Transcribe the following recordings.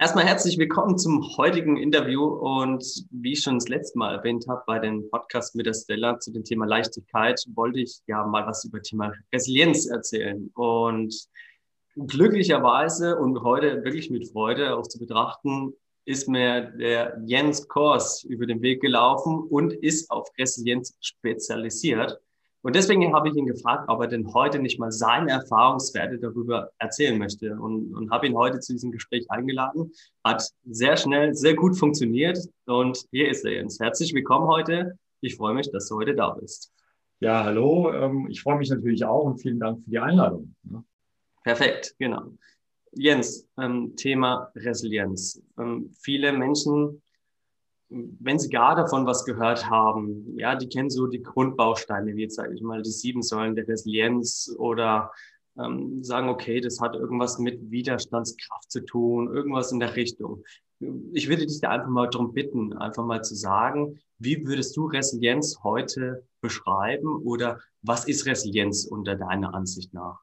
Erstmal herzlich willkommen zum heutigen Interview und wie ich schon das letzte Mal erwähnt habe bei dem Podcast mit der Stella zu dem Thema Leichtigkeit, wollte ich ja mal was über Thema Resilienz erzählen und glücklicherweise und heute wirklich mit Freude auch zu betrachten, ist mir der Jens Kors über den Weg gelaufen und ist auf Resilienz spezialisiert. Und deswegen habe ich ihn gefragt, ob er denn heute nicht mal seine Erfahrungswerte darüber erzählen möchte. Und, und habe ihn heute zu diesem Gespräch eingeladen. Hat sehr schnell, sehr gut funktioniert. Und hier ist er Jens. Herzlich willkommen heute. Ich freue mich, dass du heute da bist. Ja, hallo. Ähm, ich freue mich natürlich auch und vielen Dank für die Einladung. Perfekt, genau. Jens, ähm, Thema Resilienz. Ähm, viele Menschen wenn Sie gar davon was gehört haben, ja, die kennen so die Grundbausteine, wie jetzt sage ich mal die sieben Säulen der Resilienz oder ähm, sagen, okay, das hat irgendwas mit Widerstandskraft zu tun, irgendwas in der Richtung. Ich würde dich da einfach mal darum bitten, einfach mal zu sagen, wie würdest du Resilienz heute beschreiben oder was ist Resilienz unter deiner Ansicht nach?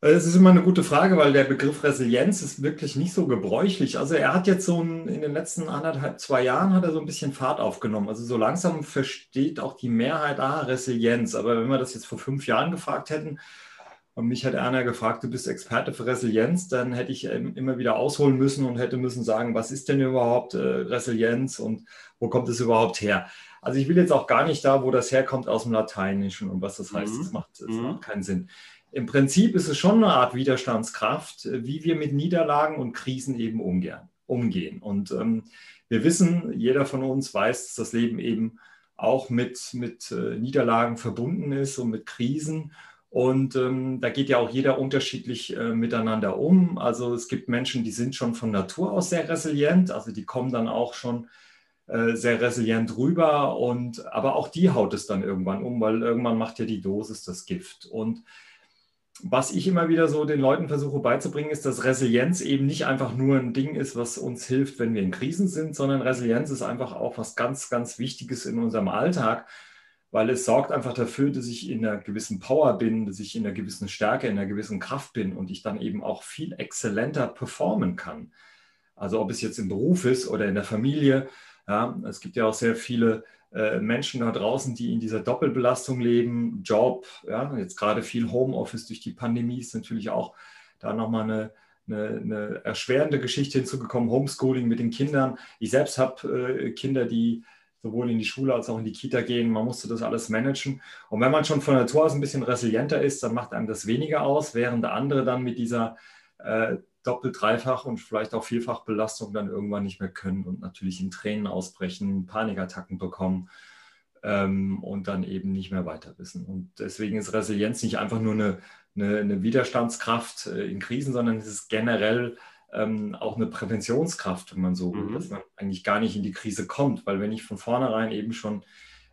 Es ist immer eine gute Frage, weil der Begriff Resilienz ist wirklich nicht so gebräuchlich. Also er hat jetzt so ein, in den letzten anderthalb, zwei Jahren hat er so ein bisschen Fahrt aufgenommen. Also so langsam versteht auch die Mehrheit, ah, Resilienz. Aber wenn wir das jetzt vor fünf Jahren gefragt hätten, und mich hat einer gefragt, du bist Experte für Resilienz, dann hätte ich immer wieder ausholen müssen und hätte müssen sagen, was ist denn überhaupt äh, Resilienz und wo kommt es überhaupt her? Also ich will jetzt auch gar nicht da, wo das herkommt aus dem Lateinischen und was das heißt. Mhm. Das, macht, das mhm. macht keinen Sinn im Prinzip ist es schon eine Art Widerstandskraft, äh, wie wir mit Niederlagen und Krisen eben umgehen. Und ähm, wir wissen, jeder von uns weiß, dass das Leben eben auch mit, mit äh, Niederlagen verbunden ist und mit Krisen. Und ähm, da geht ja auch jeder unterschiedlich äh, miteinander um. Also es gibt Menschen, die sind schon von Natur aus sehr resilient, also die kommen dann auch schon äh, sehr resilient rüber. Und aber auch die haut es dann irgendwann um, weil irgendwann macht ja die Dosis das Gift. Und was ich immer wieder so den Leuten versuche beizubringen, ist, dass Resilienz eben nicht einfach nur ein Ding ist, was uns hilft, wenn wir in Krisen sind, sondern Resilienz ist einfach auch was ganz, ganz Wichtiges in unserem Alltag, weil es sorgt einfach dafür, dass ich in einer gewissen Power bin, dass ich in einer gewissen Stärke, in einer gewissen Kraft bin und ich dann eben auch viel exzellenter performen kann. Also ob es jetzt im Beruf ist oder in der Familie. Ja, es gibt ja auch sehr viele Menschen da draußen, die in dieser Doppelbelastung leben, Job, ja, jetzt gerade viel Homeoffice durch die Pandemie ist natürlich auch da nochmal eine, eine, eine erschwerende Geschichte hinzugekommen, Homeschooling mit den Kindern. Ich selbst habe äh, Kinder, die sowohl in die Schule als auch in die Kita gehen. Man musste das alles managen. Und wenn man schon von Natur aus ein bisschen resilienter ist, dann macht einem das weniger aus, während andere dann mit dieser äh, doppelt, dreifach und vielleicht auch vielfach Belastung dann irgendwann nicht mehr können und natürlich in Tränen ausbrechen, Panikattacken bekommen ähm, und dann eben nicht mehr weiter wissen. Und deswegen ist Resilienz nicht einfach nur eine, eine, eine Widerstandskraft äh, in Krisen, sondern es ist generell ähm, auch eine Präventionskraft, wenn man so will, mhm. dass man eigentlich gar nicht in die Krise kommt, weil wenn ich von vornherein eben schon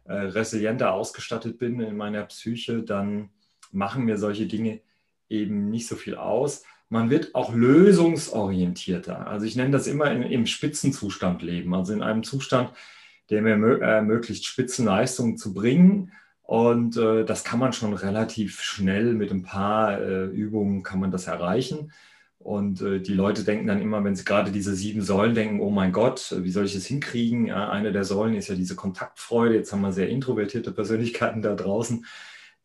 äh, resilienter ausgestattet bin in meiner Psyche, dann machen mir solche Dinge eben nicht so viel aus man wird auch lösungsorientierter. Also ich nenne das immer in, im Spitzenzustand leben, also in einem Zustand, der mir ermöglicht, Spitzenleistungen zu bringen. Und äh, das kann man schon relativ schnell mit ein paar äh, Übungen kann man das erreichen. Und äh, die Leute denken dann immer, wenn sie gerade diese sieben Säulen denken, oh mein Gott, wie soll ich das hinkriegen? Ja, eine der Säulen ist ja diese Kontaktfreude. Jetzt haben wir sehr introvertierte Persönlichkeiten da draußen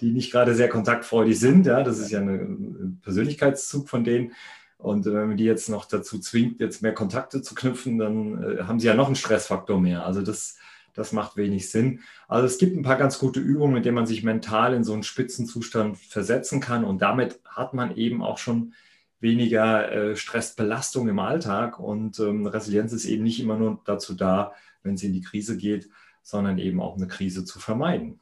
die nicht gerade sehr kontaktfreudig sind. Ja, das ist ja ein Persönlichkeitszug von denen. Und wenn man die jetzt noch dazu zwingt, jetzt mehr Kontakte zu knüpfen, dann äh, haben sie ja noch einen Stressfaktor mehr. Also das, das macht wenig Sinn. Also es gibt ein paar ganz gute Übungen, mit denen man sich mental in so einen Spitzenzustand versetzen kann. Und damit hat man eben auch schon weniger äh, Stressbelastung im Alltag. Und ähm, Resilienz ist eben nicht immer nur dazu da, wenn es in die Krise geht, sondern eben auch eine Krise zu vermeiden.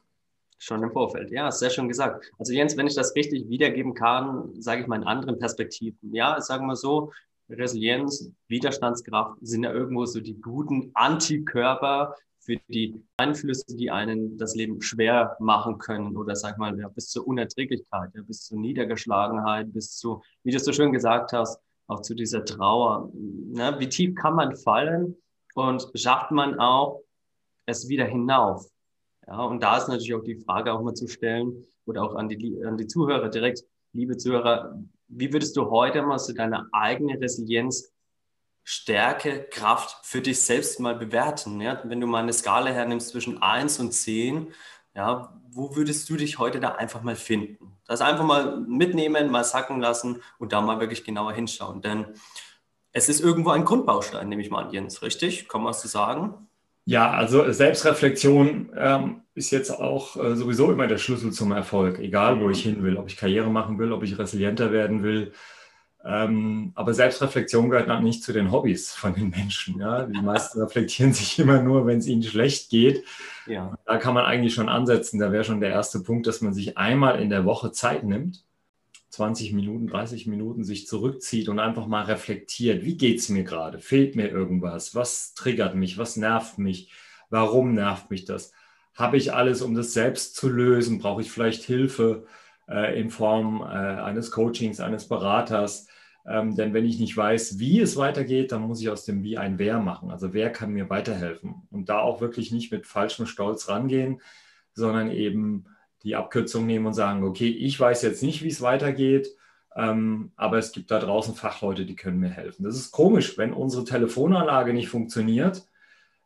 Schon im Vorfeld. Ja, sehr schön gesagt. Also Jens, wenn ich das richtig wiedergeben kann, sage ich mal in anderen Perspektiven. Ja, sagen wir so, Resilienz, Widerstandskraft sind ja irgendwo so die guten Antikörper für die Einflüsse, die einen das Leben schwer machen können oder sag mal ja, bis zur Unerträglichkeit, ja, bis zur Niedergeschlagenheit, bis zu, wie du so schön gesagt hast, auch zu dieser Trauer. Na, wie tief kann man fallen und schafft man auch es wieder hinauf? Ja, und da ist natürlich auch die Frage auch mal zu stellen oder auch an die, an die Zuhörer direkt, liebe Zuhörer, wie würdest du heute mal so deine eigene Resilienz Stärke, Kraft für dich selbst mal bewerten. Ja? Wenn du mal eine Skala hernimmst zwischen 1 und 10, ja, wo würdest du dich heute da einfach mal finden? Das einfach mal mitnehmen, mal sacken lassen und da mal wirklich genauer hinschauen. Denn es ist irgendwo ein Grundbaustein, nehme ich mal an, Jens, richtig? Kann man zu sagen? Ja, also Selbstreflexion ähm, ist jetzt auch äh, sowieso immer der Schlüssel zum Erfolg, egal wo ich hin will, ob ich Karriere machen will, ob ich resilienter werden will. Ähm, aber Selbstreflexion gehört noch nicht zu den Hobbys von den Menschen. Ja? Die meisten reflektieren sich immer nur, wenn es ihnen schlecht geht. Ja. Da kann man eigentlich schon ansetzen. Da wäre schon der erste Punkt, dass man sich einmal in der Woche Zeit nimmt 20 Minuten, 30 Minuten sich zurückzieht und einfach mal reflektiert, wie geht es mir gerade? Fehlt mir irgendwas? Was triggert mich? Was nervt mich? Warum nervt mich das? Habe ich alles, um das selbst zu lösen? Brauche ich vielleicht Hilfe äh, in Form äh, eines Coachings, eines Beraters? Ähm, denn wenn ich nicht weiß, wie es weitergeht, dann muss ich aus dem Wie ein Wer machen. Also wer kann mir weiterhelfen? Und da auch wirklich nicht mit falschem Stolz rangehen, sondern eben die Abkürzung nehmen und sagen, okay, ich weiß jetzt nicht, wie es weitergeht, ähm, aber es gibt da draußen Fachleute, die können mir helfen. Das ist komisch, wenn unsere Telefonanlage nicht funktioniert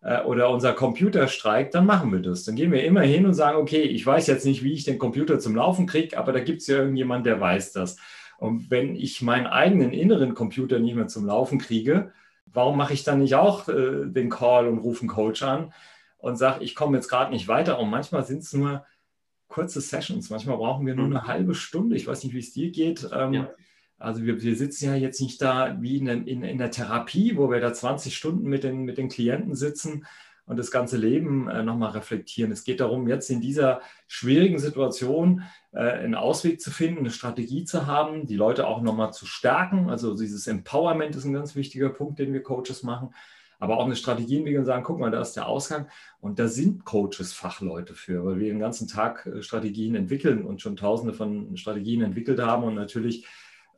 äh, oder unser Computer streikt, dann machen wir das. Dann gehen wir immer hin und sagen, okay, ich weiß jetzt nicht, wie ich den Computer zum Laufen kriege, aber da gibt es ja irgendjemand, der weiß das. Und wenn ich meinen eigenen inneren Computer nicht mehr zum Laufen kriege, warum mache ich dann nicht auch äh, den Call und rufe einen Coach an und sage, ich komme jetzt gerade nicht weiter? Und manchmal sind es nur kurze Sessions. Manchmal brauchen wir nur eine mhm. halbe Stunde. Ich weiß nicht, wie es dir geht. Ähm, ja. Also wir, wir, sitzen ja jetzt nicht da wie in, in, in, der Therapie, wo wir da 20 Stunden mit den, mit den Klienten sitzen und das ganze Leben äh, nochmal reflektieren. Es geht darum, jetzt in dieser schwierigen Situation äh, einen Ausweg zu finden, eine Strategie zu haben, die Leute auch nochmal zu stärken. Also dieses Empowerment ist ein ganz wichtiger Punkt, den wir Coaches machen aber auch eine Strategie entwickeln und sagen, guck mal, da ist der Ausgang. Und da sind Coaches Fachleute für, weil wir den ganzen Tag äh, Strategien entwickeln und schon tausende von Strategien entwickelt haben und natürlich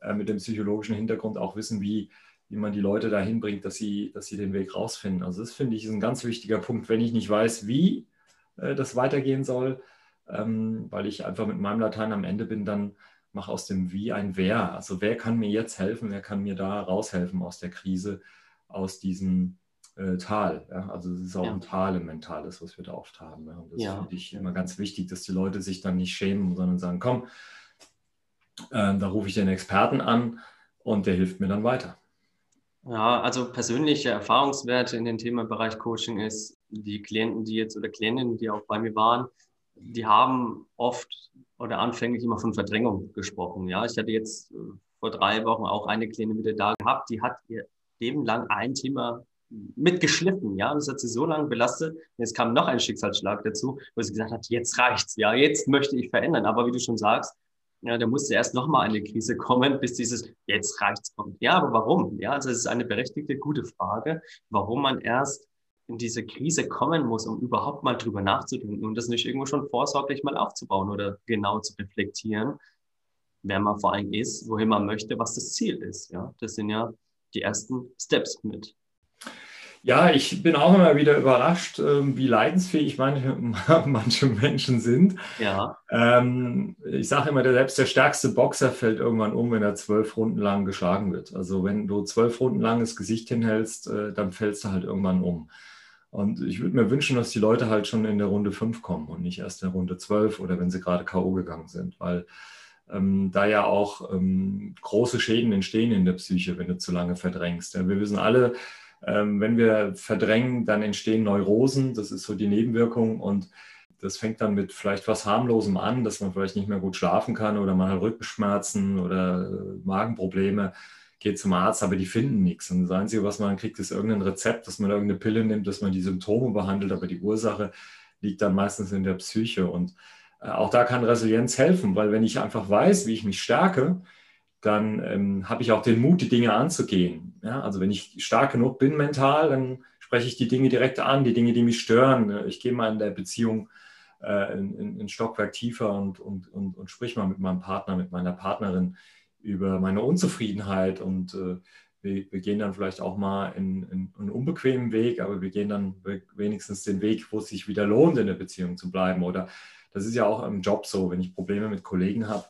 äh, mit dem psychologischen Hintergrund auch wissen, wie, wie man die Leute dahin bringt, dass sie, dass sie den Weg rausfinden. Also das finde ich ist ein ganz wichtiger Punkt, wenn ich nicht weiß, wie äh, das weitergehen soll, ähm, weil ich einfach mit meinem Latein am Ende bin, dann mache aus dem Wie ein Wer. Also wer kann mir jetzt helfen, wer kann mir da raushelfen aus der Krise, aus diesem äh, Tal. Ja? Also es ist auch ja. ein Tal im Mentales, was wir da oft haben. Ja? Und das ja. finde ich immer ganz wichtig, dass die Leute sich dann nicht schämen, sondern sagen, komm, äh, da rufe ich den Experten an und der hilft mir dann weiter. Ja, also persönliche Erfahrungswerte in dem Themenbereich Coaching ist, die Klienten, die jetzt oder Klientinnen, die auch bei mir waren, die haben oft oder anfänglich immer von Verdrängung gesprochen. Ja, ich hatte jetzt äh, vor drei Wochen auch eine Klientin wieder da gehabt, die hat ihr Leben lang ein Thema mitgeschliffen, ja, das hat sie so lange belastet. Jetzt kam noch ein Schicksalsschlag dazu, wo sie gesagt hat, jetzt reicht's, ja, jetzt möchte ich verändern. Aber wie du schon sagst, ja, da musste erst noch mal eine Krise kommen, bis dieses jetzt reicht's kommt. Ja, aber warum? Ja, also es ist eine berechtigte, gute Frage, warum man erst in diese Krise kommen muss, um überhaupt mal drüber nachzudenken und das nicht irgendwo schon vorsorglich mal aufzubauen oder genau zu reflektieren, wer man vor allem ist, wohin man möchte, was das Ziel ist. Ja, das sind ja die ersten Steps mit. Ja, ich bin auch immer wieder überrascht, ähm, wie leidensfähig manche, manche Menschen sind. Ja. Ähm, ich sage immer, selbst der stärkste Boxer fällt irgendwann um, wenn er zwölf Runden lang geschlagen wird. Also wenn du zwölf Runden lang das Gesicht hinhältst, äh, dann fällst du halt irgendwann um. Und ich würde mir wünschen, dass die Leute halt schon in der Runde fünf kommen und nicht erst in der Runde zwölf oder wenn sie gerade K.O. gegangen sind, weil ähm, da ja auch ähm, große Schäden entstehen in der Psyche, wenn du zu lange verdrängst. Ja, wir wissen alle, ähm, wenn wir verdrängen, dann entstehen Neurosen. Das ist so die Nebenwirkung. Und das fängt dann mit vielleicht was harmlosem an, dass man vielleicht nicht mehr gut schlafen kann oder man hat Rückenschmerzen oder äh, Magenprobleme, geht zum Arzt, aber die finden nichts. Und das Einzige, was man kriegt, ist irgendein Rezept, dass man irgendeine Pille nimmt, dass man die Symptome behandelt, aber die Ursache liegt dann meistens in der Psyche. Und äh, auch da kann Resilienz helfen, weil wenn ich einfach weiß, wie ich mich stärke, dann ähm, habe ich auch den Mut, die Dinge anzugehen. Ja? Also wenn ich stark genug bin mental, dann spreche ich die Dinge direkt an, die Dinge, die mich stören. Ich gehe mal in der Beziehung äh, in, in Stockwerk tiefer und, und, und, und sprich mal mit meinem Partner, mit meiner Partnerin über meine Unzufriedenheit und äh, wir, wir, gehen dann vielleicht auch mal in, in, einen unbequemen Weg, aber wir gehen dann wenigstens den Weg, wo es sich wieder lohnt, in der Beziehung zu bleiben. Oder das ist ja auch im Job so, wenn ich Probleme mit Kollegen habe,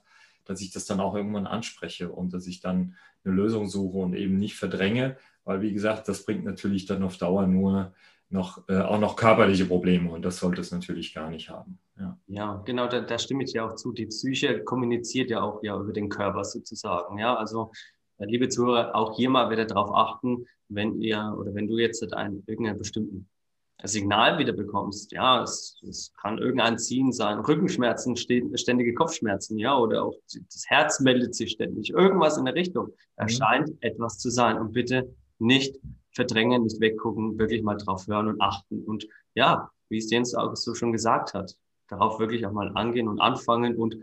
dass ich das dann auch irgendwann anspreche und dass ich dann eine Lösung suche und eben nicht verdränge, weil wie gesagt, das bringt natürlich dann auf Dauer nur noch, äh, auch noch körperliche Probleme und das sollte es natürlich gar nicht haben. Ja, ja genau, da, da stimme ich dir auch zu. Die Psyche kommuniziert ja auch ja über den Körper sozusagen. Ja, also äh, liebe Zuhörer, auch hier mal wieder darauf achten, wenn ihr oder wenn du jetzt einen, irgendeinen bestimmten Signal wieder bekommst, ja, es, es kann irgendein Ziehen sein, Rückenschmerzen, ständige Kopfschmerzen, ja, oder auch das Herz meldet sich ständig, irgendwas in der Richtung. Da mhm. scheint etwas zu sein. Und bitte nicht verdrängen, nicht weggucken, wirklich mal drauf hören und achten. Und ja, wie es Jens auch so schon gesagt hat, darauf wirklich auch mal angehen und anfangen. Und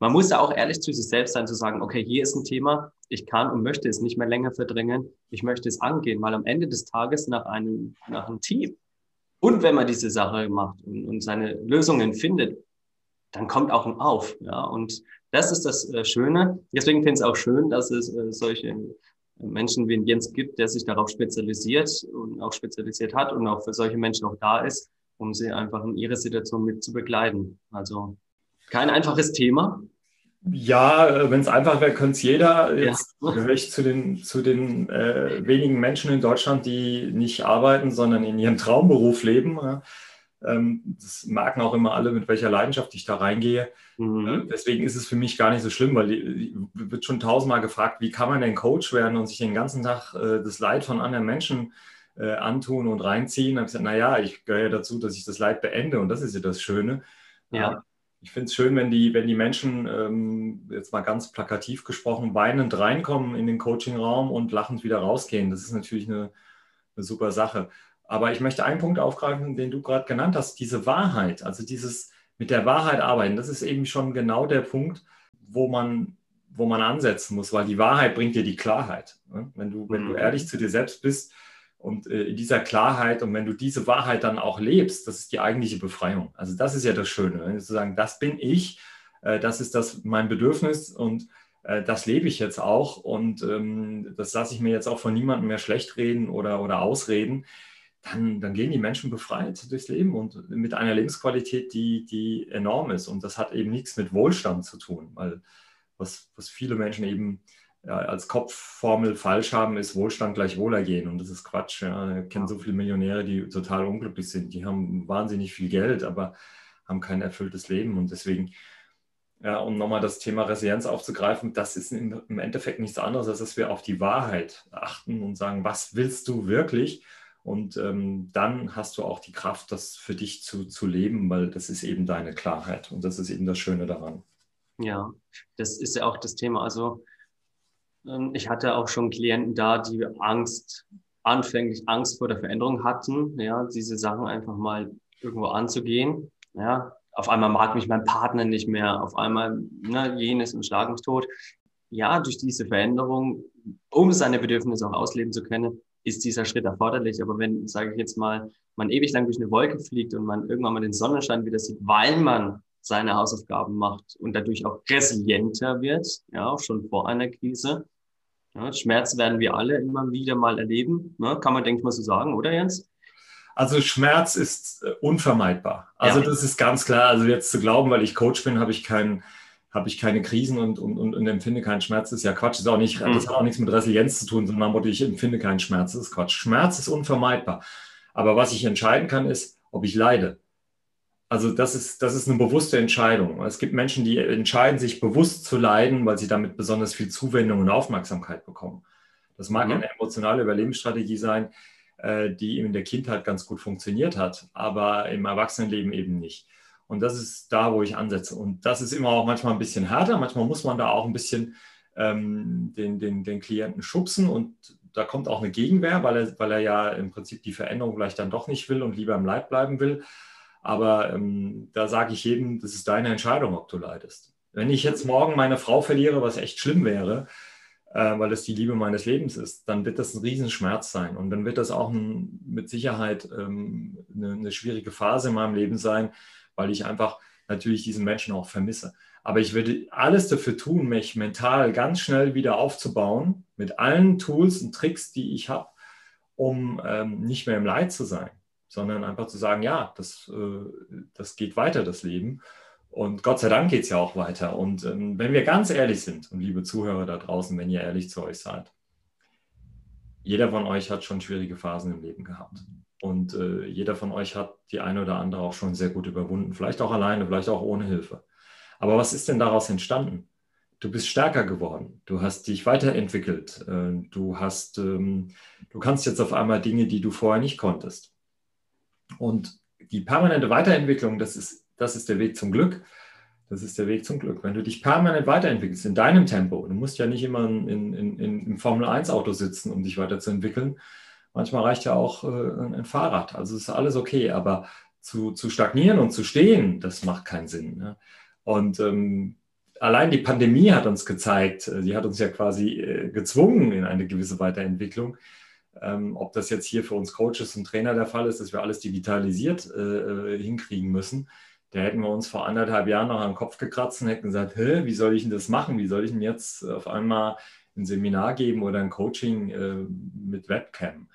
man muss ja auch ehrlich zu sich selbst sein, zu sagen, okay, hier ist ein Thema, ich kann und möchte es nicht mehr länger verdrängen, ich möchte es angehen, weil am Ende des Tages nach einem, nach einem Team, und wenn man diese Sache macht und, und seine Lösungen findet, dann kommt auch ein Auf. Ja? Und das ist das äh, Schöne. Deswegen finde ich es auch schön, dass es äh, solche Menschen wie Jens gibt, der sich darauf spezialisiert und auch spezialisiert hat und auch für solche Menschen auch da ist, um sie einfach in ihrer Situation mit zu begleiten. Also kein einfaches Thema, ja, äh, wenn es einfach wäre, könnte es jeder. Jetzt ja. gehöre ich zu den, zu den äh, wenigen Menschen in Deutschland, die nicht arbeiten, sondern in ihrem Traumberuf leben. Ähm, das merken auch immer alle, mit welcher Leidenschaft ich da reingehe. Mhm. Äh, deswegen ist es für mich gar nicht so schlimm, weil ich, wird schon tausendmal gefragt, wie kann man denn Coach werden und sich den ganzen Tag äh, das Leid von anderen Menschen äh, antun und reinziehen. Da habe ich gesagt, naja, ich gehöre ja dazu, dass ich das Leid beende und das ist ja das Schöne. Ja ich finde es schön, wenn die, wenn die Menschen, ähm, jetzt mal ganz plakativ gesprochen, weinend reinkommen in den Coachingraum und lachend wieder rausgehen. Das ist natürlich eine, eine super Sache. Aber ich möchte einen Punkt aufgreifen, den du gerade genannt hast, diese Wahrheit, also dieses mit der Wahrheit arbeiten, das ist eben schon genau der Punkt, wo man, wo man ansetzen muss, weil die Wahrheit bringt dir die Klarheit. Ne? Wenn, du, wenn du mhm. ehrlich zu dir selbst bist, und äh, in dieser Klarheit und wenn du diese Wahrheit dann auch lebst, das ist die eigentliche Befreiung. Also das ist ja das Schöne, wenn du zu sagen, das bin ich, äh, das ist das mein Bedürfnis und äh, das lebe ich jetzt auch und ähm, das lasse ich mir jetzt auch von niemandem mehr schlecht reden oder, oder ausreden. Dann, dann gehen die Menschen befreit durchs Leben und mit einer Lebensqualität, die, die enorm ist. Und das hat eben nichts mit Wohlstand zu tun, weil was, was viele Menschen eben ja, als Kopfformel falsch haben, ist Wohlstand gleich Wohlergehen. Und das ist Quatsch. Ja. Ich kenne so viele Millionäre, die total unglücklich sind. Die haben wahnsinnig viel Geld, aber haben kein erfülltes Leben. Und deswegen, ja, um nochmal das Thema Resilienz aufzugreifen, das ist im Endeffekt nichts anderes, als dass wir auf die Wahrheit achten und sagen, was willst du wirklich? Und ähm, dann hast du auch die Kraft, das für dich zu, zu leben, weil das ist eben deine Klarheit. Und das ist eben das Schöne daran. Ja, das ist ja auch das Thema. Also ich hatte auch schon Klienten da, die Angst, anfänglich Angst vor der Veränderung hatten, ja, diese Sachen einfach mal irgendwo anzugehen. Ja, auf einmal mag mich mein Partner nicht mehr, auf einmal ne, jenes und schlag tot. Ja, durch diese Veränderung, um seine Bedürfnisse auch ausleben zu können, ist dieser Schritt erforderlich. Aber wenn, sage ich jetzt mal, man ewig lang durch eine Wolke fliegt und man irgendwann mal den Sonnenschein wieder sieht, weil man seine Hausaufgaben macht und dadurch auch resilienter wird, ja, auch schon vor einer Krise. Ja, Schmerz werden wir alle immer wieder mal erleben, ne? kann man, denke ich mal, so sagen, oder Jens? Also Schmerz ist äh, unvermeidbar. Also ja. das ist ganz klar. Also jetzt zu glauben, weil ich Coach bin, habe ich keinen habe ich keine Krisen und, und, und, und, empfinde keinen Schmerz, ist ja Quatsch. Ist auch nicht, mhm. das hat auch nichts mit Resilienz zu tun, sondern ich empfinde keinen Schmerz, das ist Quatsch. Schmerz ist unvermeidbar. Aber was ich entscheiden kann, ist, ob ich leide. Also das ist, das ist eine bewusste Entscheidung. Es gibt Menschen, die entscheiden, sich bewusst zu leiden, weil sie damit besonders viel Zuwendung und Aufmerksamkeit bekommen. Das mag mhm. eine emotionale Überlebensstrategie sein, äh, die in der Kindheit ganz gut funktioniert hat, aber im Erwachsenenleben eben nicht. Und das ist da, wo ich ansetze. Und das ist immer auch manchmal ein bisschen härter. Manchmal muss man da auch ein bisschen ähm, den, den, den Klienten schubsen und da kommt auch eine Gegenwehr, weil er, weil er ja im Prinzip die Veränderung vielleicht dann doch nicht will und lieber im Leib bleiben will. Aber ähm, da sage ich jedem, das ist deine Entscheidung, ob du leidest. Wenn ich jetzt morgen meine Frau verliere, was echt schlimm wäre, äh, weil es die Liebe meines Lebens ist, dann wird das ein Riesenschmerz sein. Und dann wird das auch ein, mit Sicherheit ähm, eine, eine schwierige Phase in meinem Leben sein, weil ich einfach natürlich diesen Menschen auch vermisse. Aber ich würde alles dafür tun, mich mental ganz schnell wieder aufzubauen, mit allen Tools und Tricks, die ich habe, um ähm, nicht mehr im Leid zu sein sondern einfach zu sagen, ja, das, äh, das geht weiter, das Leben. Und Gott sei Dank geht es ja auch weiter. Und ähm, wenn wir ganz ehrlich sind, und liebe Zuhörer da draußen, wenn ihr ehrlich zu euch seid, jeder von euch hat schon schwierige Phasen im Leben gehabt. Und äh, jeder von euch hat die eine oder andere auch schon sehr gut überwunden. Vielleicht auch alleine, vielleicht auch ohne Hilfe. Aber was ist denn daraus entstanden? Du bist stärker geworden. Du hast dich weiterentwickelt. Äh, du hast, ähm, du kannst jetzt auf einmal Dinge, die du vorher nicht konntest. Und die permanente Weiterentwicklung, das ist, das ist der Weg zum Glück. Das ist der Weg zum Glück. Wenn du dich permanent weiterentwickelst, in deinem Tempo, du musst ja nicht immer in, in, in, im Formel-1-Auto sitzen, um dich weiterzuentwickeln. Manchmal reicht ja auch äh, ein Fahrrad. Also ist alles okay. Aber zu, zu stagnieren und zu stehen, das macht keinen Sinn. Ne? Und ähm, allein die Pandemie hat uns gezeigt, äh, sie hat uns ja quasi äh, gezwungen in eine gewisse Weiterentwicklung. Ähm, ob das jetzt hier für uns Coaches und Trainer der Fall ist, dass wir alles digitalisiert äh, äh hinkriegen müssen da hätten wir uns vor anderthalb Jahren noch am Kopf gekratzt und hätten gesagt, Hä, wie soll ich denn das machen? Wie soll ich denn jetzt auf einmal ein Seminar geben oder ein Coaching äh, mit Webcam?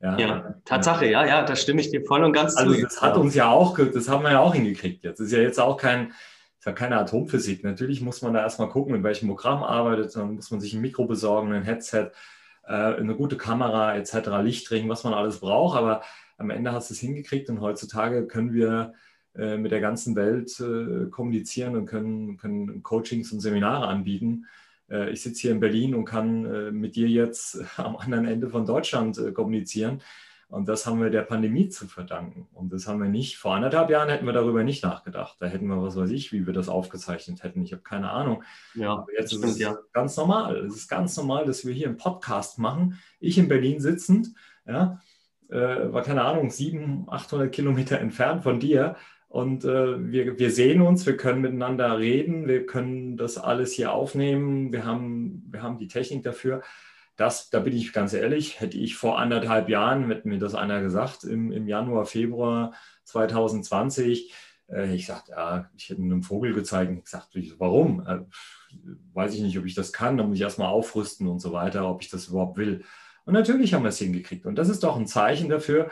Ja, ja, Tatsache, ja, ja, da stimme ich dir voll und ganz also zu. Also das hat uns ja auch, das haben wir ja auch hingekriegt jetzt. Das ist ja jetzt auch kein, ist ja keine Atomphysik. Natürlich muss man da erstmal gucken, mit welchem Programm arbeitet. Dann muss man sich ein Mikro besorgen, ein Headset, äh, eine gute Kamera etc., Lichtring, was man alles braucht. Aber am Ende hast du es hingekriegt und heutzutage können wir äh, mit der ganzen Welt äh, kommunizieren und können, können Coachings und Seminare anbieten. Ich sitze hier in Berlin und kann mit dir jetzt am anderen Ende von Deutschland kommunizieren. Und das haben wir der Pandemie zu verdanken. Und das haben wir nicht, vor anderthalb Jahren hätten wir darüber nicht nachgedacht. Da hätten wir, was weiß ich, wie wir das aufgezeichnet hätten. Ich habe keine Ahnung. Ja, Aber jetzt stimmt, ist es ja. ganz normal. Es ist ganz normal, dass wir hier einen Podcast machen. Ich in Berlin sitzend, ja, äh, war keine Ahnung, 700, 800 Kilometer entfernt von dir. Und äh, wir, wir sehen uns, wir können miteinander reden, wir können das alles hier aufnehmen, wir haben, wir haben die Technik dafür. Das, da bin ich ganz ehrlich, hätte ich vor anderthalb Jahren, hätte mir das einer gesagt, im, im Januar, Februar 2020, äh, ich sagte, ja, ich hätte einem Vogel gezeigt. Ich sagte, warum? Äh, weiß ich nicht, ob ich das kann, da muss ich erstmal aufrüsten und so weiter, ob ich das überhaupt will. Und natürlich haben wir es hingekriegt. Und das ist doch ein Zeichen dafür,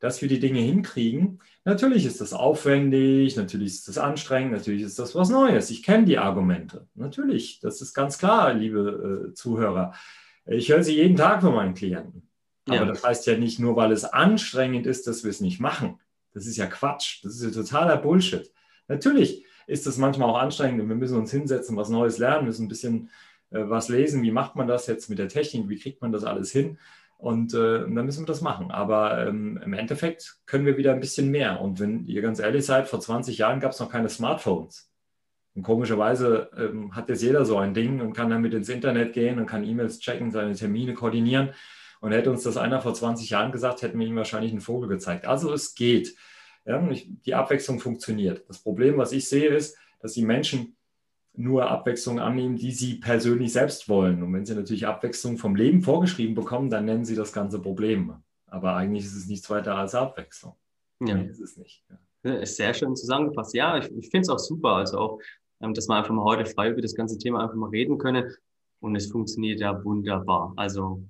dass wir die Dinge hinkriegen. Natürlich ist das aufwendig, natürlich ist das anstrengend, natürlich ist das was Neues. Ich kenne die Argumente. Natürlich, das ist ganz klar, liebe äh, Zuhörer. Ich höre sie jeden Tag von meinen Klienten. Aber ja. das heißt ja nicht nur, weil es anstrengend ist, dass wir es nicht machen. Das ist ja Quatsch. Das ist ja totaler Bullshit. Natürlich ist es manchmal auch anstrengend und wir müssen uns hinsetzen, was Neues lernen, müssen ein bisschen äh, was lesen. Wie macht man das jetzt mit der Technik? Wie kriegt man das alles hin? Und äh, dann müssen wir das machen. Aber ähm, im Endeffekt können wir wieder ein bisschen mehr. Und wenn ihr ganz ehrlich seid, vor 20 Jahren gab es noch keine Smartphones. Und komischerweise ähm, hat jetzt jeder so ein Ding und kann damit ins Internet gehen und kann E-Mails checken, seine Termine koordinieren. Und hätte uns das einer vor 20 Jahren gesagt, hätten wir ihm wahrscheinlich einen Vogel gezeigt. Also es geht. Ja, die Abwechslung funktioniert. Das Problem, was ich sehe, ist, dass die Menschen nur Abwechslung annehmen, die sie persönlich selbst wollen. Und wenn sie natürlich Abwechslung vom Leben vorgeschrieben bekommen, dann nennen sie das ganze Problem. Aber eigentlich ist es nichts weiter als Abwechslung. Ja. Nee, ist es nicht. Ja. Ist sehr schön zusammengefasst. Ja, ich, ich finde es auch super. Also auch, dass wir einfach mal heute frei über das ganze Thema einfach mal reden können. Und es funktioniert ja wunderbar. Also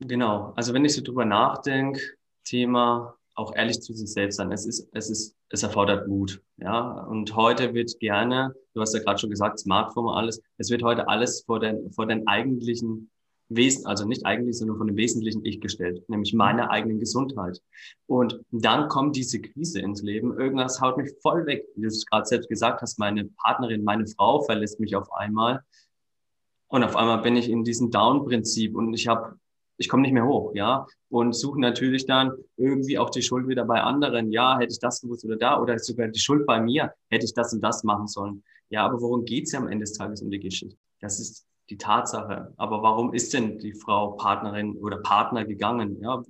genau. Also wenn ich so drüber nachdenke, Thema auch ehrlich zu sich selbst sein. Es ist, es ist, es erfordert Mut. Ja, und heute wird gerne, du hast ja gerade schon gesagt, Smartphone und alles, es wird heute alles vor den, vor den eigentlichen Wesen, also nicht eigentlich, sondern von dem wesentlichen Ich gestellt, nämlich meiner eigenen Gesundheit. Und dann kommt diese Krise ins Leben. Irgendwas haut mich voll weg. Wie du es gerade selbst gesagt hast, meine Partnerin, meine Frau verlässt mich auf einmal. Und auf einmal bin ich in diesem Down-Prinzip und ich habe ich komme nicht mehr hoch, ja, und suche natürlich dann irgendwie auch die Schuld wieder bei anderen. Ja, hätte ich das gewusst oder da oder sogar die Schuld bei mir, hätte ich das und das machen sollen. Ja, aber worum geht's ja am Ende des Tages um die Geschichte? Das ist die Tatsache. Aber warum ist denn die Frau Partnerin oder Partner gegangen? Ja,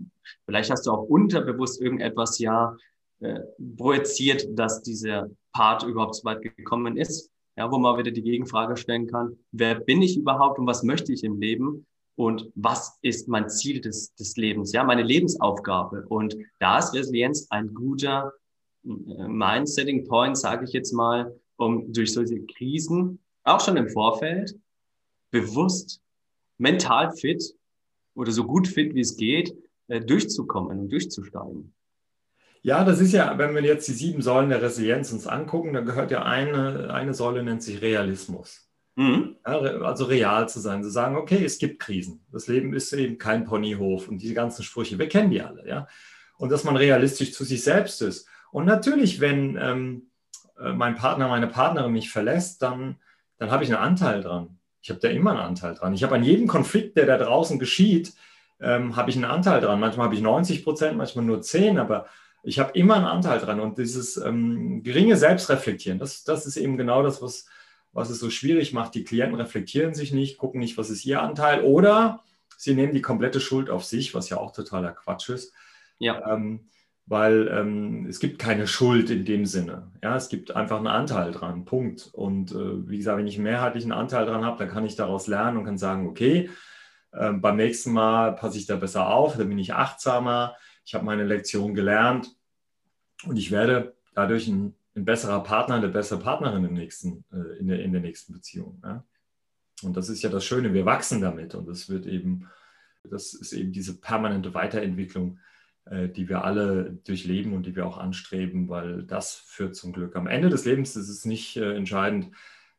vielleicht hast du auch unterbewusst irgendetwas ja äh, projiziert, dass dieser Part überhaupt so weit gekommen ist. Ja, wo man wieder die Gegenfrage stellen kann, wer bin ich überhaupt und was möchte ich im Leben? und was ist mein Ziel des, des Lebens, ja, meine Lebensaufgabe. Und da ist Resilienz ein guter äh, Mindsetting Point, sage ich jetzt mal, um durch solche Krisen, auch schon im Vorfeld, bewusst, mental fit oder so gut fit wie es geht, äh, durchzukommen und durchzusteigen. Ja, das ist ja, wenn wir jetzt die sieben Säulen der Resilienz uns angucken, da gehört ja eine, eine Säule, nennt sich Realismus. Mhm. Ja, also real zu sein, zu sagen, okay, es gibt Krisen. Das Leben ist eben kein Ponyhof und diese ganzen Sprüche, wir kennen die alle, ja. Und dass man realistisch zu sich selbst ist. Und natürlich, wenn ähm, äh, mein Partner, meine Partnerin mich verlässt, dann, dann habe ich einen Anteil dran. Ich habe da immer einen Anteil dran. Ich habe an jedem Konflikt, der da draußen geschieht, ähm, habe ich einen Anteil dran. Manchmal habe ich 90 Prozent, manchmal nur 10, aber ich habe immer einen Anteil dran. Und dieses ähm, geringe Selbstreflektieren, das, das ist eben genau das, was, was es so schwierig macht. Die Klienten reflektieren sich nicht, gucken nicht, was ist ihr Anteil, oder sie nehmen die komplette Schuld auf sich, was ja auch totaler Quatsch ist. Ja. Ähm, weil ähm, es gibt keine Schuld in dem Sinne. Ja, es gibt einfach einen Anteil dran, Punkt. Und äh, wie gesagt, wenn ich einen mehrheitlichen Anteil dran habe, dann kann ich daraus lernen und kann sagen, okay, äh, beim nächsten Mal passe ich da besser auf, dann bin ich achtsamer, ich habe meine Lektion gelernt und ich werde dadurch ein, ein besserer Partner, eine bessere Partnerin im nächsten, äh, in, der, in der nächsten Beziehung. Ja? Und das ist ja das Schöne, wir wachsen damit und das wird eben, das ist eben diese permanente Weiterentwicklung die wir alle durchleben und die wir auch anstreben, weil das führt zum Glück. Am Ende des Lebens ist es nicht äh, entscheidend,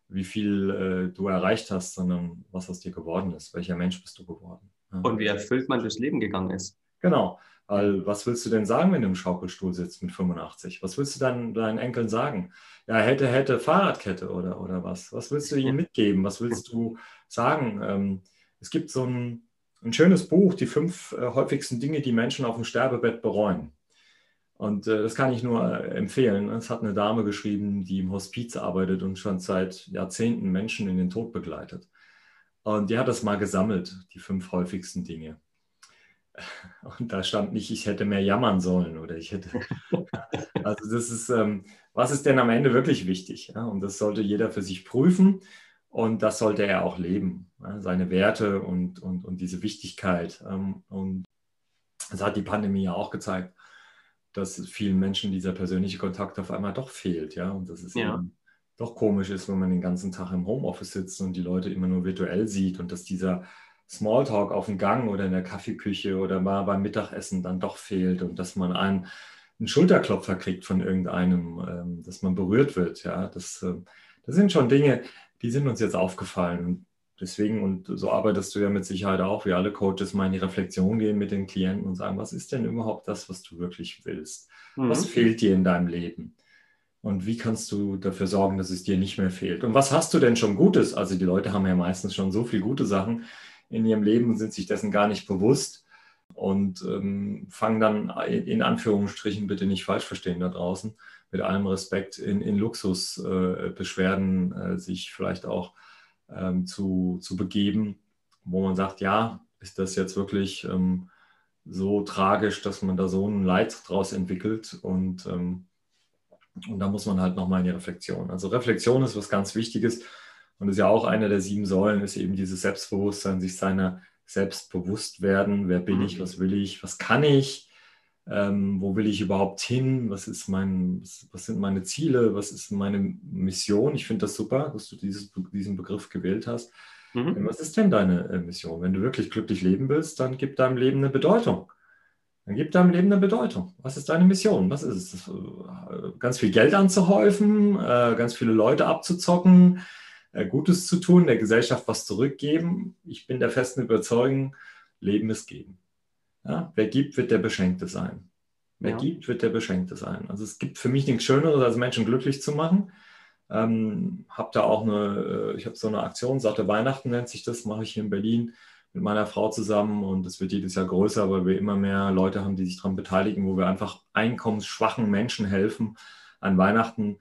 wie viel äh, du erreicht hast, sondern was aus dir geworden ist. Welcher Mensch bist du geworden? Und wie erfüllt man durchs Leben gegangen ist. Genau. Weil was willst du denn sagen, wenn du im Schaukelstuhl sitzt mit 85? Was willst du dann deinen Enkeln sagen? Ja, hätte, hätte Fahrradkette oder, oder was? Was willst du ihnen mitgeben? Was willst du sagen? Ähm, es gibt so ein, ein schönes Buch, die fünf äh, häufigsten Dinge, die Menschen auf dem Sterbebett bereuen. Und äh, das kann ich nur äh, empfehlen. Es hat eine Dame geschrieben, die im Hospiz arbeitet und schon seit Jahrzehnten Menschen in den Tod begleitet. Und die hat das mal gesammelt, die fünf häufigsten Dinge. Und da stand nicht, ich hätte mehr jammern sollen oder ich hätte. Also das ist, ähm, was ist denn am Ende wirklich wichtig? Und das sollte jeder für sich prüfen. Und das sollte er auch leben, seine Werte und, und, und diese Wichtigkeit. Ähm, und das hat die Pandemie ja auch gezeigt, dass vielen Menschen dieser persönliche Kontakt auf einmal doch fehlt. Ja? Und dass es ja. doch komisch ist, wenn man den ganzen Tag im Homeoffice sitzt und die Leute immer nur virtuell sieht und dass dieser Smalltalk auf dem Gang oder in der Kaffeeküche oder mal beim Mittagessen dann doch fehlt und dass man einen, einen Schulterklopfer kriegt von irgendeinem, ähm, dass man berührt wird. Ja, das, äh, das sind schon Dinge, die sind uns jetzt aufgefallen. Und deswegen, und so arbeitest du ja mit Sicherheit auch, wie alle Coaches mal in die Reflexion gehen mit den Klienten und sagen, was ist denn überhaupt das, was du wirklich willst? Mhm. Was fehlt dir in deinem Leben? Und wie kannst du dafür sorgen, dass es dir nicht mehr fehlt? Und was hast du denn schon Gutes? Also die Leute haben ja meistens schon so viele gute Sachen in ihrem Leben und sind sich dessen gar nicht bewusst und ähm, fangen dann in Anführungsstrichen bitte nicht falsch verstehen da draußen, mit allem Respekt in, in Luxusbeschwerden äh, äh, sich vielleicht auch ähm, zu, zu begeben, wo man sagt, ja, ist das jetzt wirklich ähm, so tragisch, dass man da so ein Leid draus entwickelt und, ähm, und da muss man halt nochmal in die Reflexion. Also Reflexion ist was ganz Wichtiges und ist ja auch eine der sieben Säulen, ist eben dieses Selbstbewusstsein, sich seiner selbst bewusst werden, wer bin ich, mhm. was will ich, was kann ich, ähm, wo will ich überhaupt hin, was, ist mein, was sind meine Ziele, was ist meine Mission. Ich finde das super, dass du dieses, diesen Begriff gewählt hast. Mhm. Was ist denn deine äh, Mission? Wenn du wirklich glücklich leben willst, dann gib deinem Leben eine Bedeutung. Dann gib deinem Leben eine Bedeutung. Was ist deine Mission? Was ist es? Äh, ganz viel Geld anzuhäufen, äh, ganz viele Leute abzuzocken, Gutes zu tun, der Gesellschaft was zurückgeben. Ich bin der festen Überzeugung, Leben ist geben. Ja, wer gibt, wird der Beschenkte sein. Wer ja. gibt, wird der Beschenkte sein. Also es gibt für mich nichts Schöneres, als Menschen glücklich zu machen. Ähm, habe da auch eine, äh, ich habe so eine Aktion, Satte Weihnachten nennt sich das, mache ich hier in Berlin mit meiner Frau zusammen und es wird jedes Jahr größer, weil wir immer mehr Leute haben, die sich daran beteiligen, wo wir einfach einkommensschwachen Menschen helfen, an Weihnachten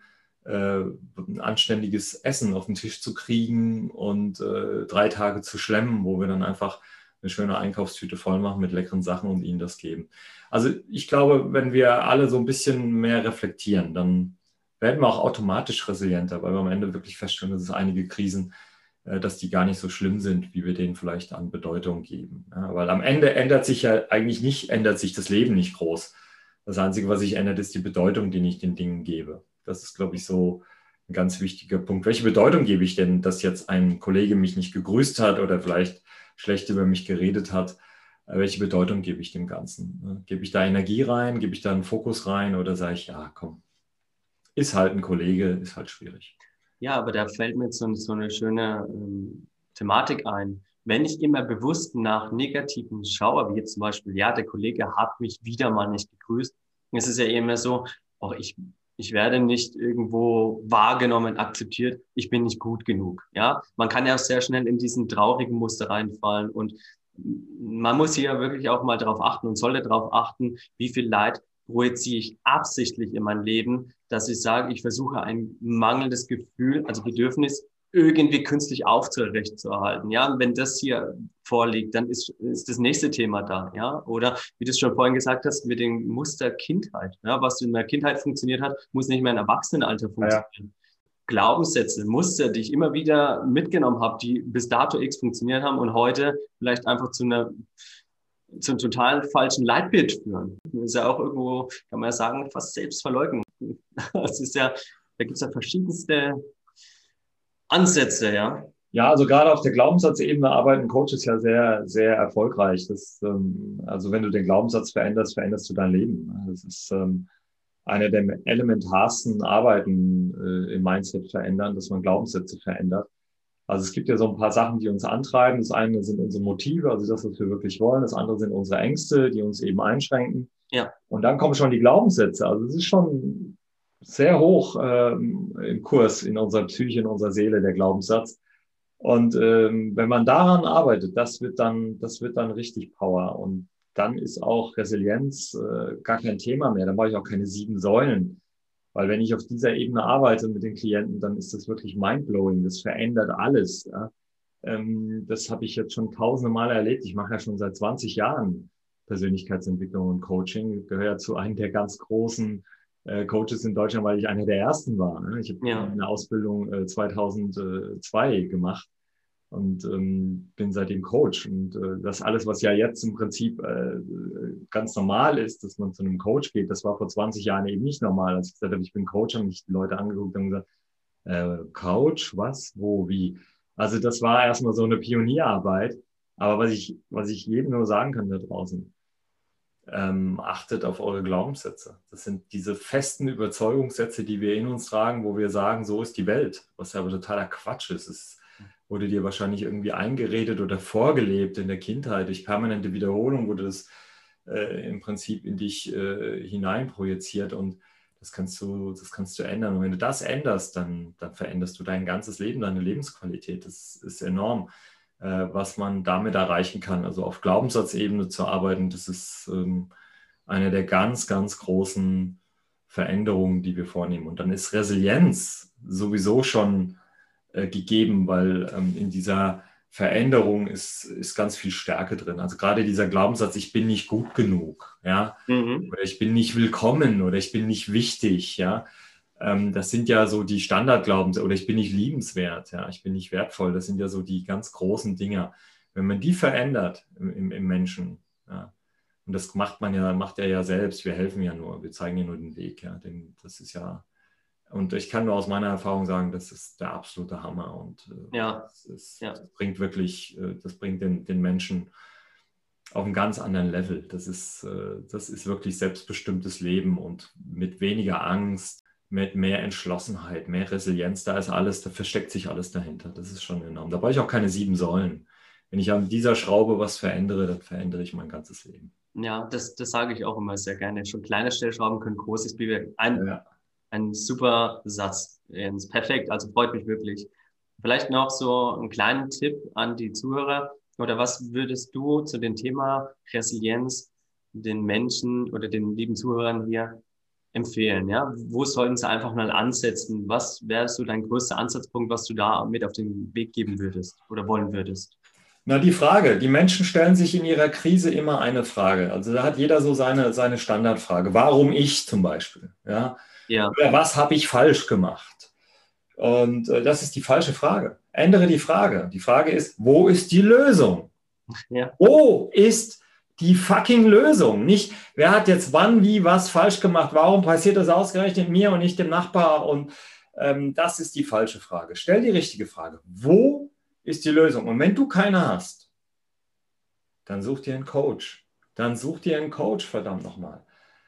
äh, ein anständiges Essen auf den Tisch zu kriegen und äh, drei Tage zu schlemmen, wo wir dann einfach eine schöne Einkaufstüte voll machen mit leckeren Sachen und ihnen das geben. Also ich glaube, wenn wir alle so ein bisschen mehr reflektieren, dann werden wir auch automatisch resilienter, weil wir am Ende wirklich feststellen, dass es einige Krisen, äh, dass die gar nicht so schlimm sind, wie wir denen vielleicht an Bedeutung geben. Ja, weil am Ende ändert sich ja eigentlich nicht, ändert sich das Leben nicht groß. Das Einzige, was sich ändert, ist die Bedeutung, die ich den Dingen gebe. Das ist, glaube ich, so ein ganz wichtiger Punkt. Welche Bedeutung gebe ich denn, dass jetzt ein Kollege mich nicht gegrüßt hat oder vielleicht schlecht über mich geredet hat. äh, welche Bedeutung gebe ich dem Ganzen? Ne? Gebe ich da Energie rein, gebe ich da einen Fokus rein oder sage ich, ja, komm, ist halt ein Kollege, ist halt schwierig. Ja, aber da fällt mir so, so eine schöne ähm, Thematik ein. Wenn ich immer bewusst nach Negativen schaue, wie jetzt zum Beispiel, ja, der Kollege hat mich wieder mal nicht gegrüßt, es ist ja immer so, auch ich, ich werde nicht irgendwo wahrgenommen, akzeptiert, ich bin nicht gut genug. Ja, man kann ja auch sehr schnell in diesen traurigen Muster reinfallen und man muss hier wirklich auch mal darauf achten und sollte darauf achten, wie viel Leid projiziere ich absichtlich in mein Leben, dass ich sage, ich versuche ein mangelndes Gefühl, also Bedürfnis irgendwie künstlich aufzurecht zu erhalten. Ja, und wenn das hier vorliegt, dann ist, ist das nächste Thema da. Ja, oder wie du es schon vorhin gesagt hast, mit dem Muster Kindheit. Ja, was in der Kindheit funktioniert hat, muss nicht mehr im Erwachsenenalter funktionieren. Ja. Glaubenssätze, Muster, die ich immer wieder mitgenommen habe, die bis dato X funktioniert haben und heute vielleicht einfach zu einer zu einem total falschen Leitbild führen. Das ist ja auch irgendwo, kann man ja sagen, fast Selbstverleugnung. Das ist ja, da gibt es ja verschiedenste Ansätze, ja. Ja, also gerade auf der Glaubenssatzebene arbeiten Coaches ja sehr, sehr erfolgreich. Das, ähm, also wenn du den Glaubenssatz veränderst, veränderst du dein Leben. Das ist ähm, eine der elementarsten Arbeiten äh, im Mindset verändern, dass man Glaubenssätze verändert. Also es gibt ja so ein paar Sachen, die uns antreiben. Das eine sind unsere Motive, also das, was wir wirklich wollen. Das andere sind unsere Ängste, die uns eben einschränken. Ja. Und dann kommen schon die Glaubenssätze. Also es ist schon sehr hoch ähm, im Kurs in unserer Psyche, in unserer Seele, der Glaubenssatz. Und ähm, wenn man daran arbeitet, das wird dann, das wird dann richtig Power. Und dann ist auch Resilienz äh, gar kein Thema mehr. Dann brauche ich auch keine sieben Säulen. Weil wenn ich auf dieser Ebene arbeite mit den Klienten, dann ist das wirklich mindblowing. Das verändert alles. Ja? Ähm, das habe ich jetzt schon tausende Male erlebt. Ich mache ja schon seit 20 Jahren Persönlichkeitsentwicklung und Coaching. Gehöre zu einem der ganz großen äh, Coaches in Deutschland, weil ich einer der ersten war. Ne? Ich habe ja. eine Ausbildung äh, 2002 gemacht und ähm, bin seitdem Coach. Und äh, das alles, was ja jetzt im Prinzip äh, ganz normal ist, dass man zu einem Coach geht, das war vor 20 Jahren eben nicht normal. Als ich gesagt habe, ich bin Coach, haben mich die Leute angeguckt und gesagt, äh, Coach, was, wo, wie. Also das war erstmal so eine Pionierarbeit. Aber was ich, was ich jedem nur sagen kann da draußen, ähm, achtet auf eure Glaubenssätze. Das sind diese festen Überzeugungssätze, die wir in uns tragen, wo wir sagen, so ist die Welt, was ja aber totaler Quatsch ist. Es wurde dir wahrscheinlich irgendwie eingeredet oder vorgelebt in der Kindheit durch permanente Wiederholung, wurde das äh, im Prinzip in dich äh, hineinprojiziert und das kannst du, das kannst du ändern. Und wenn du das änderst, dann, dann veränderst du dein ganzes Leben, deine Lebensqualität. Das ist enorm. Äh, was man damit erreichen kann. Also auf Glaubenssatzebene zu arbeiten, das ist ähm, eine der ganz, ganz großen Veränderungen, die wir vornehmen. Und dann ist Resilienz sowieso schon äh, gegeben, weil ähm, in dieser Veränderung ist, ist ganz viel Stärke drin. Also gerade dieser Glaubenssatz, ich bin nicht gut genug, ja, mhm. oder ich bin nicht willkommen oder ich bin nicht wichtig, ja, ähm, das sind ja so die Standardglaubens oder ich bin nicht liebenswert, ja, ich bin nicht wertvoll. Das sind ja so die ganz großen Dinge. Wenn man die verändert im, im Menschen, ja, und das macht man ja, macht er ja selbst, wir helfen ja nur, wir zeigen ja nur den Weg, ja, den, das ist ja, und ich kann nur aus meiner Erfahrung sagen, das ist der absolute Hammer und äh, ja. Das, ist, ja. das, bringt wirklich, äh, das bringt den, den Menschen auf einen ganz anderen Level. Das ist, äh, das ist wirklich selbstbestimmtes Leben und mit weniger Angst, mit mehr Entschlossenheit, mehr Resilienz, da ist alles, da versteckt sich alles dahinter. Das ist schon enorm. Da brauche ich auch keine sieben Säulen. Wenn ich an dieser Schraube was verändere, dann verändere ich mein ganzes Leben. Ja, das, das sage ich auch immer sehr gerne. Schon kleine Stellschrauben können großes bewirken. Ein, ja. ein super Satz. Perfekt, also freut mich wirklich. Vielleicht noch so einen kleinen Tipp an die Zuhörer. Oder was würdest du zu dem Thema Resilienz den Menschen oder den lieben Zuhörern hier empfehlen? Ja? Wo sollten sie einfach mal ansetzen? Was wäre so dein größter Ansatzpunkt, was du da mit auf den Weg geben würdest oder wollen würdest? Na, die Frage. Die Menschen stellen sich in ihrer Krise immer eine Frage. Also da hat jeder so seine, seine Standardfrage. Warum ich zum Beispiel? Ja? ja. Oder was habe ich falsch gemacht? Und äh, das ist die falsche Frage. Ändere die Frage. Die Frage ist, wo ist die Lösung? Ja. Wo ist die fucking Lösung. Nicht, wer hat jetzt wann, wie, was falsch gemacht, warum passiert das ausgerechnet mir und nicht dem Nachbar? Und ähm, das ist die falsche Frage. Stell die richtige Frage. Wo ist die Lösung? Und wenn du keine hast, dann such dir einen Coach. Dann such dir einen Coach, verdammt nochmal.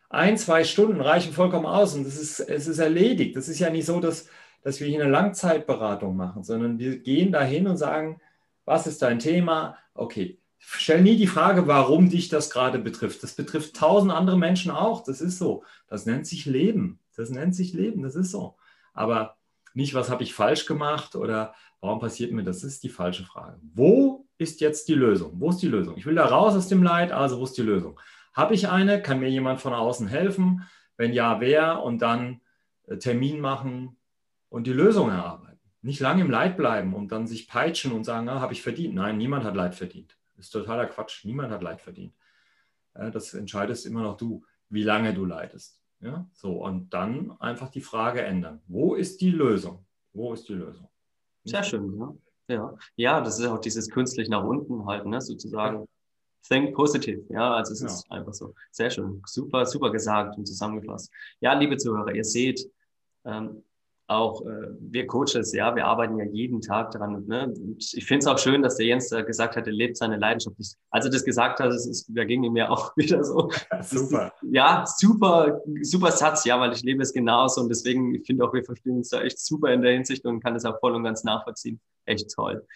Ein, zwei Stunden reichen vollkommen aus und das ist, es ist erledigt. Das ist ja nicht so, dass, dass wir hier eine Langzeitberatung machen, sondern wir gehen dahin und sagen, was ist dein Thema? Okay, stell nie die Frage, warum dich das gerade betrifft. Das betrifft tausend andere Menschen auch. Das ist so. Das nennt sich Leben. Das nennt sich Leben. Das ist so. Aber nicht, was habe ich falsch gemacht oder warum passiert mir das? Das ist die falsche Frage. Wo ist jetzt die Lösung? Wo ist die Lösung? Ich will da raus aus dem Leid, also wo ist die Lösung? Habe ich eine? Kann mir jemand von außen helfen? Wenn ja, wer? Und dann äh, Termin machen und die Lösung erarbeiten. Nicht lange im Leid bleiben und dann sich peitschen und sagen, ah, habe ich verdient. Nein, niemand hat Leid verdient. Das ist totaler Quatsch. Niemand hat Leid verdient. Das entscheidest immer noch du, wie lange du leidest. Ja, so, und dann einfach die Frage ändern. Wo ist die Lösung? Wo ist die Lösung? Sehr schön, ja. Ja, ja das ist auch dieses künstlich nach unten halten, ne? sozusagen. Think positive, ja, also es ja. ist einfach so. Sehr schön, super, super gesagt und zusammengefasst. Ja, liebe Zuhörer, ihr seht, ähm, auch äh, wir Coaches, ja, wir arbeiten ja jeden Tag dran. Ne? Und ich finde es auch schön, dass der Jens da gesagt hat, er lebt seine Leidenschaft. Ich, als er das gesagt hat, das ist, da ging ihm ja auch wieder so. super. Ist, ja, super, super Satz, ja, weil ich lebe es genauso und deswegen, ich finde auch, wir verstehen uns da echt super in der Hinsicht und kann es auch voll und ganz nachvollziehen. Echt toll.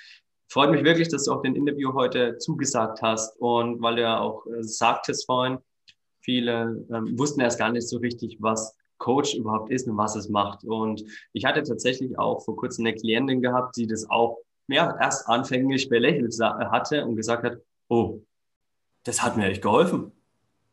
Freut mich wirklich, dass du auch den Interview heute zugesagt hast und weil du ja auch äh, sagtest vorhin, viele ähm, wussten erst gar nicht so richtig, was Coach überhaupt ist und was es macht. Und ich hatte tatsächlich auch vor kurzem eine Klientin gehabt, die das auch ja, erst anfänglich belächelt hatte und gesagt hat, oh, das hat mir echt geholfen.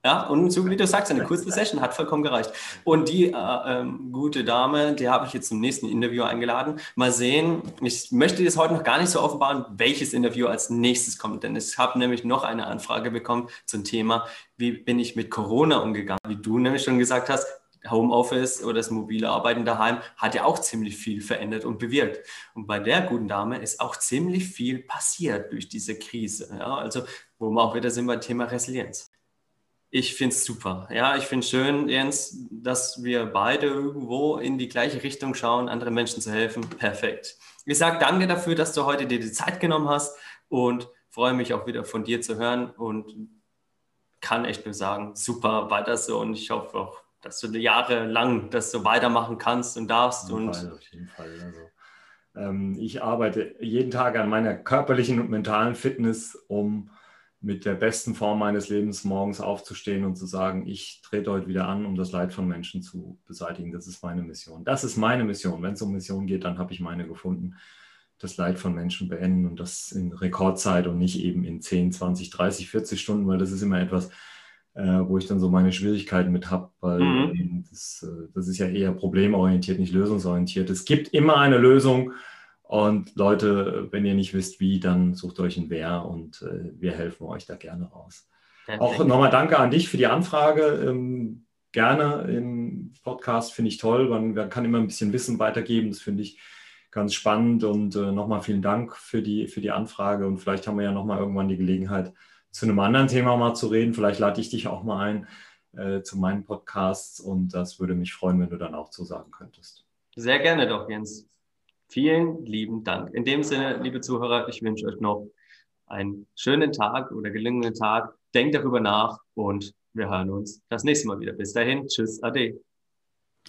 Ja, und so wie du sagst, eine kurze Session hat vollkommen gereicht. Und die äh, ähm, gute Dame, die habe ich jetzt zum nächsten Interview eingeladen. Mal sehen, ich möchte jetzt heute noch gar nicht so offenbaren, welches Interview als nächstes kommt, denn ich habe nämlich noch eine Anfrage bekommen zum Thema, wie bin ich mit Corona umgegangen. Wie du nämlich schon gesagt hast, Homeoffice oder das mobile Arbeiten daheim hat ja auch ziemlich viel verändert und bewirkt. Und bei der guten Dame ist auch ziemlich viel passiert durch diese Krise. Ja? Also, wo wir auch wieder sind beim Thema Resilienz. Ich finde es super. Ja, ich finde schön, Jens, dass wir beide irgendwo in die gleiche Richtung schauen, anderen Menschen zu helfen. Perfekt. Ich sage danke dafür, dass du heute dir die Zeit genommen hast und freue mich auch wieder von dir zu hören und kann echt nur sagen, super, weiter so und ich hoffe auch, dass du jahrelang das so weitermachen kannst und darfst. Auf jeden und Fall, auf jeden Fall. Also, ähm, ich arbeite jeden Tag an meiner körperlichen und mentalen Fitness, um mit der besten Form meines Lebens morgens aufzustehen und zu sagen, ich trete heute wieder an, um das Leid von Menschen zu beseitigen. Das ist meine Mission. Das ist meine Mission. Wenn es um Mission geht, dann habe ich meine gefunden. Das Leid von Menschen beenden und das in Rekordzeit und nicht eben in 10, 20, 30, 40 Stunden, weil das ist immer etwas, äh, wo ich dann so meine Schwierigkeiten mit habe, weil mhm. das, äh, das ist ja eher problemorientiert, nicht lösungsorientiert. Es gibt immer eine Lösung und Leute, wenn ihr nicht wisst wie, dann sucht euch ein Wer und äh, wir helfen euch da gerne raus. Perfekt. Auch nochmal danke an dich für die Anfrage. Ähm, gerne im Podcast finde ich toll. Man, man, kann immer ein bisschen Wissen weitergeben. Das finde ich ganz spannend und äh, nochmal vielen Dank für die, für die Anfrage und vielleicht haben wir ja nochmal irgendwann die Gelegenheit, zu einem anderen Thema mal zu reden. Vielleicht lade ich dich auch mal ein äh, zu meinen Podcasts und das würde mich freuen, wenn du dann auch zusagen könntest. Sehr gerne doch, Jens. Vielen lieben Dank. In dem Sinne, liebe Zuhörer, ich wünsche euch noch einen schönen Tag oder gelungenen Tag. Denkt darüber nach und wir hören uns das nächste Mal wieder. Bis dahin, tschüss, ade.